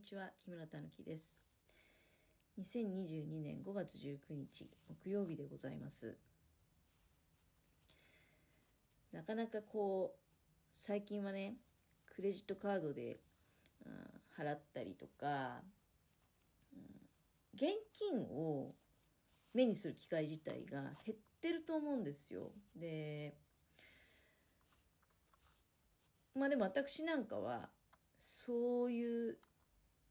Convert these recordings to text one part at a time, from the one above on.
にちは木村たぬきです。2022年5月19日木曜日でございます。なかなかこう最近はねクレジットカードで、うん、払ったりとか、うん、現金を目にする機会自体が減ってると思うんですよ。でまあでも私なんかはそういう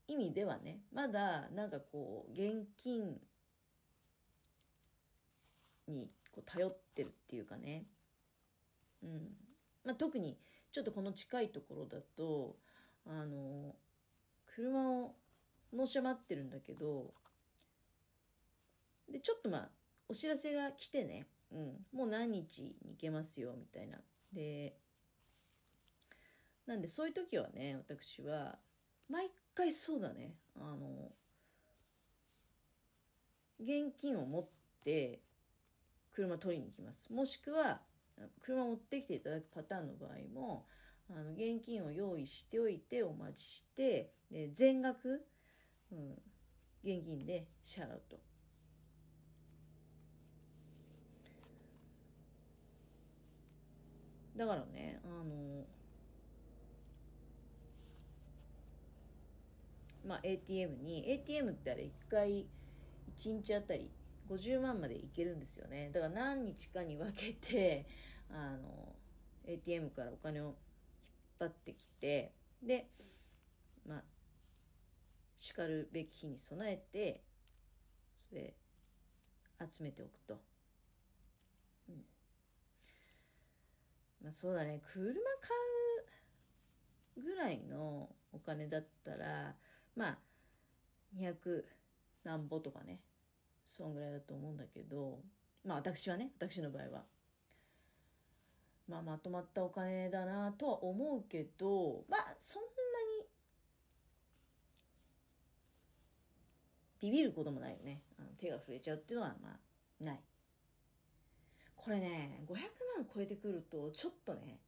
意味ではねまだなんかこう現金にこう頼ってるっていうかね。うん。まあ、特にちょっとこの近いところだとあの車を納車待ってるんだけどでちょっとまあお知らせが来てね、うん、もう何日に行けますよみたいな。でなんでそういう時はね私は毎回そうだねあの現金を持って車取りに行きますもしくは車持ってきていただくパターンの場合もあの現金を用意しておいてお待ちしてで全額、うん、現金で支払うと。だからねあのまあ、ATM に ATM ってあれ1回1日あたり50万までいけるんですよね。だから何日かに分けて あの ATM からお金を引っ張ってきてでまあしかるべき日に備えてそれ集めておくと、うん。まあ、そうだね。車買うぐらいのお金だったらまあ200何ぼとかねそんぐらいだと思うんだけどまあ私はね私の場合は。まあまとまったお金だなとは思うけどまあそんなにビビることもないよね。あの手が触れちゃうっていうのはまあない。これね500万超えてくるとちょっとね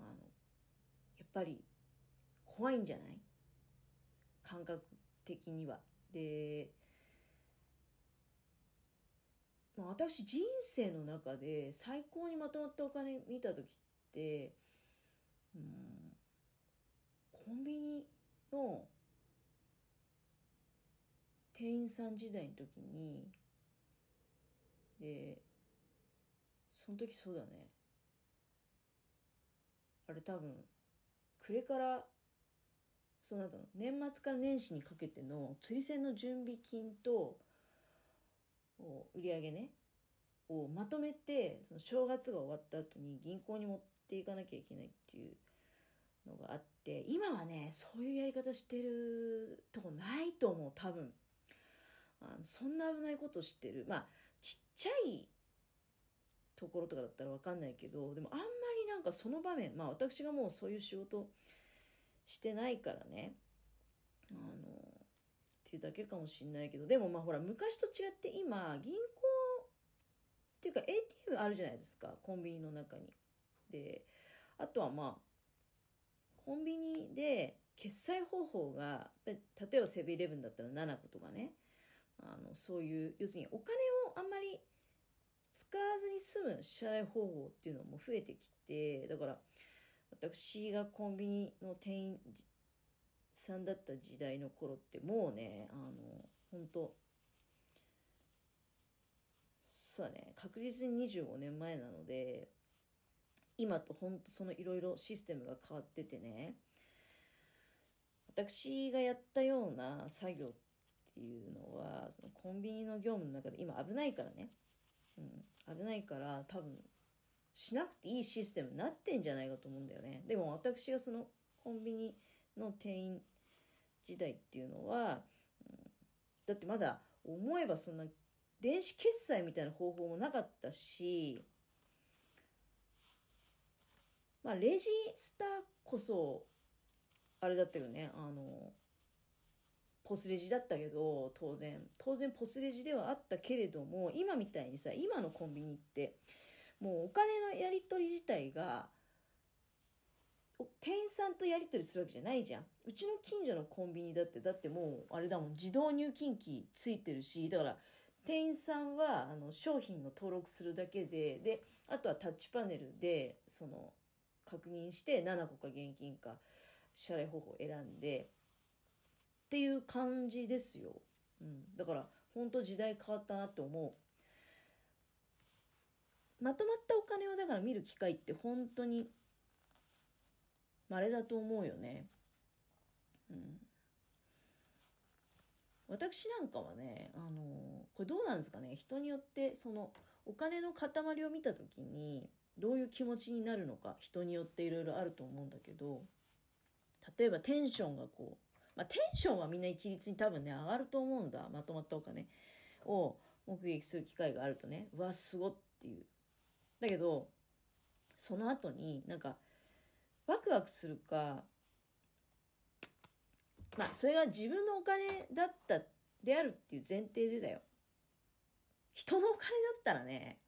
あのやっぱり怖いんじゃない？感覚的には。でまあ、私人生の中で最高にまとまったお金見た時って、うん、コンビニの店員さん時代の時にでその時そうだね。あれ多分暮れからその後の年末から年始にかけての釣り銭の準備金と売り上げねをまとめてその正月が終わった後に銀行に持っていかなきゃいけないっていうのがあって今はねそういうやり方してるとこないと思う多分。あのそんな危ないことしてる。まあちっちゃいところとかだったら分かんないけどでもあんまりなんかその場面まあ私がもうそういう仕事してないからね。あのっていうだけかもしんないけど。でもまあほら昔と違って今銀行っていうか ATM あるじゃないですか。コンビニの中に。であとはまあコンビニで決済方法が例えばセブンイレブンだったら7個とかね。あのそういう要するにお金をあんまり使わずに済む支払い方法っていうのも増えてきてだから私がコンビニの店員さんだった時代の頃ってもうねあの本当そうだね確実に25年前なので今と本当そのいろいろシステムが変わっててね私がやったような作業っていうのはそのコンビニの業務の中で今危ないからね、うん、危ないから多分しなくていいシステムになってんじゃないかと思うんだよね。でも私がそのコンビニの店員時代っていうのは、うん、だってまだ思えばそんな電子決済みたいな方法もなかったし、まあ、レジスターこそ、あれだったけどね、あの、ポスレジだったけど、当然、当然ポスレジではあったけれども、今みたいにさ、今のコンビニって、もうお金のやり取り自体が、店員さんとやり取りするわけじゃないじゃん。うちの近所のコンビニだってだってもうあれだもん。自動入金機ついてるしだから店員さんはあの商品の登録するだけでであとはタッチパネルでその確認して7個か現金か支払い方法を選んでっていう感じですよ、うん、だから本当時代変わったなって思う。まとまったお金をだから見る機会って本当に稀だと思うよね。うん。私なんかはねあのこれどうなんですかね。人によってそのお金の塊を見た時にどういう気持ちになるのか人によっていろいろあると思うんだけど例えばテンションがこう、まあ、テンションはみんな一律に多分ね上がると思うんだ。まとまったお金を目撃する機会があるとね。うわすごっていう。だけどその後になんかワクワクするかまあそれが自分のお金だったであるっていう前提でだよ。人のお金だったらね、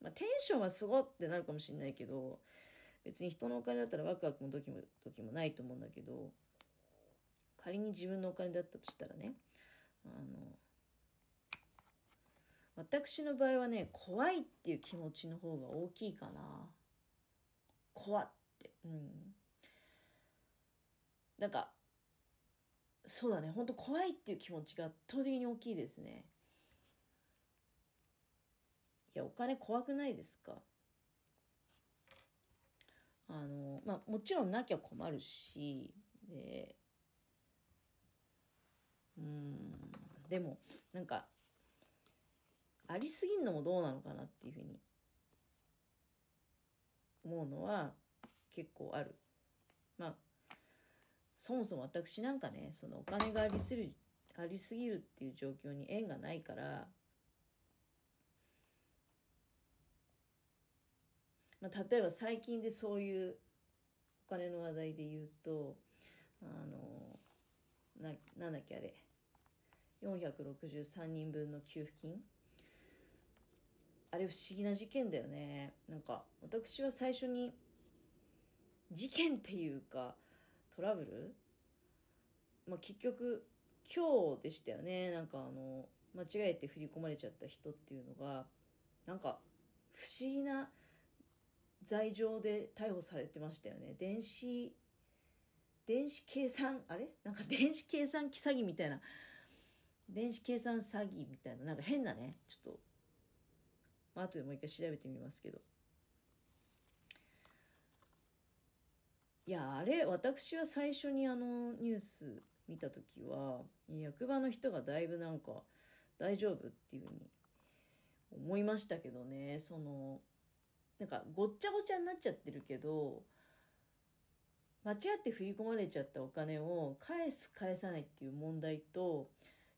まあ、テンションはすごってなるかもしれないけど別に人のお金だったらワクワクも時も時もないと思うんだけど仮に自分のお金だったとしたらねあの私の場合はね怖いっていう気持ちの方が大きいかな。怖って。うん。なんかそうだね。本当怖いっていう気持ちが圧倒的に大きいですね。いやお金怖くないですか？あのまあもちろんなきゃ困るしでうん。でもなんかありすぎんのもどうなのかなっていうふうに思うのは結構ある。まあそもそも私なんかねそのお金がありすぎるありすぎるっていう状況に縁がないからまあ、例えば最近でそういうお金の話題で言うとあのななんだっけあれ463人分の給付金あれ不思議な事件だよね。なんか私は最初に事件っていうかトラブル？まあ結局今日でしたよね。なんかあの間違えて振り込まれちゃった人っていうのがなんか不思議な罪状で逮捕されてましたよね。電子電子計算？あれ？なんか電子計算機詐欺みたいな。電子計算詐欺みたいな。なんか変なね。ちょっと、まあ後でもう一回調べてみますけど。いやあれ私は最初にあのニュース見た時は役場の人がだいぶなんか大丈夫っていうふうに思いましたけどね。そのなんかごっちゃごちゃになっちゃってるけど間違って振り込まれちゃったお金を返す返さないっていう問題と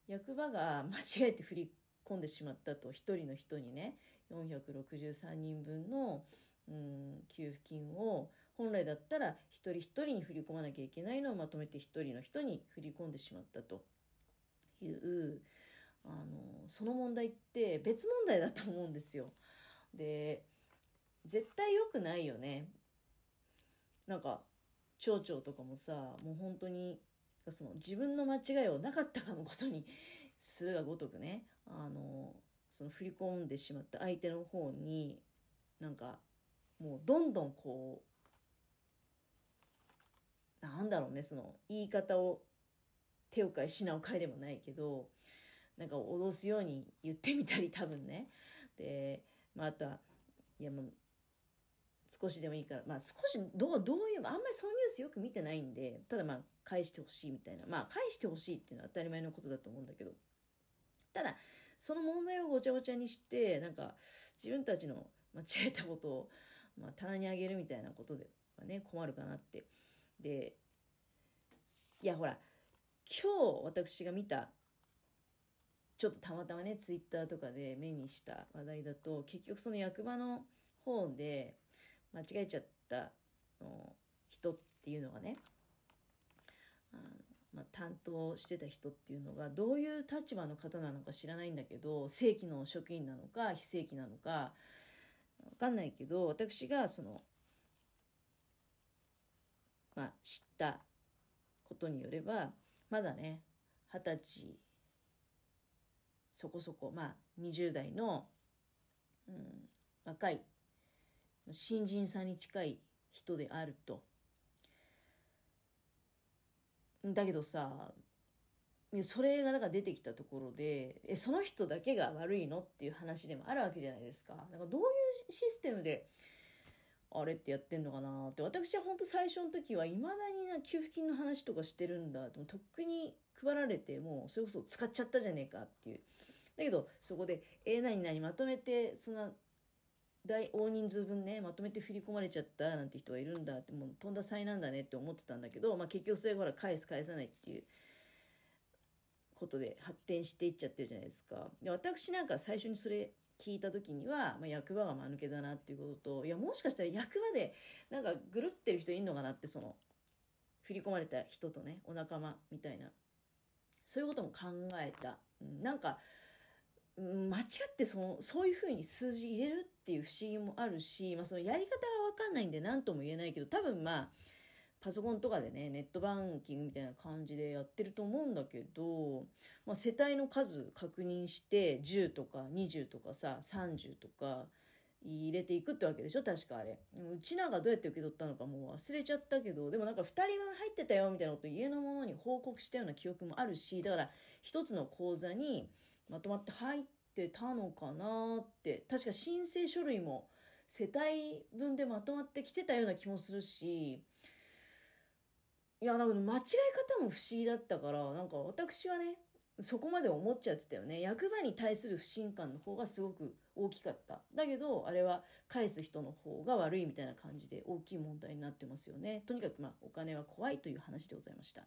役場が間違えて振り込んでしまったと1人の人にね463人分の、うん、給付金を本来だったら一人一人に振り込まなきゃいけないのをまとめて一人の人に振り込んでしまったというあのその問題って別問題だと思うんですよ。で絶対良くないよねなんか町長とかもさもう本当にその自分の間違いをなかったかのことにするがごとくねあのその振り込んでしまった相手の方になんかもうどんどんこうなんだろうねその言い方を手を変え品を変えでもないけどなんか脅すように言ってみたり多分ね。で、まあ、あとはいやもう少しでもいいから、まあ少しどう、どういう、あんまりそういうニュースよく見てないんで、ただまあ返してほしいみたいな、まあ返してほしいっていうのは当たり前のことだと思うんだけど、ただ、その問題をごちゃごちゃにして、なんか自分たちの間違えたことを、まあ、棚にあげるみたいなことではね、困るかなって。で、いやほら、今日私が見たちょっとたまたまねツイッターとかで目にした話題だと結局その役場の方で間違えちゃったの人っていうのがね、担当してた人っていうのがどういう立場の方なのか知らないんだけど正規の職員なのか非正規なのか分かんないけど私がその、まあ、知ったことによればまだね二十歳そこそこまあ20代の、うん、若い新人さんに近い人であると。だけどさそれがなんか出てきたところでえその人だけが悪いのっていう話でもあるわけじゃないですか。だからどういうシステムであれってやってんのかなって私は本当最初の時はいまだにな給付金の話とかしてるんだととっくに配られてもうそれこそ使っちゃったじゃねえかっていうだけどそこで「えー、何々まとめてそんな大大人数分ねまとめて振り込まれちゃったなんて人がいるんだってもうとんだ災難だねって思ってたんだけど、まあ、結局それほら返す返さないっていうことで発展していっちゃってるじゃないですか。で私なんか最初にそれ聞いた時には、まあ、役場が間抜けだなっていうことといやもしかしたら役場でなんかぐるってる人いんのかなってその振り込まれた人とねお仲間みたいなそういうことも考えた、うん、なんか間違ってそのそういうふうに数字入れるっていう不思議もあるし、まあ、そのやり方が分かんないんで何とも言えないけど多分まあパソコンとかでねネットバンキングみたいな感じでやってると思うんだけど、まあ、世帯の数確認して10とか20とかさ30とか入れていくってわけでしょ確かあれ。うちなんかどうやって受け取ったのかもう忘れちゃったけどでもなんか2人分入ってたよみたいなこと家の者に報告したような記憶もあるしだから1つの口座にまとまって入ってたのかなって確か申請書類も世帯分でまとまってきてたような気もするしいや、だけど間違い方も不思議だったから、なんか私はね、そこまで思っちゃってたよね。役場に対する不信感の方がすごく大きかった。だけど、あれは返す人の方が悪いみたいな感じで大きい問題になってますよね。とにかくまあお金は怖いという話でございました。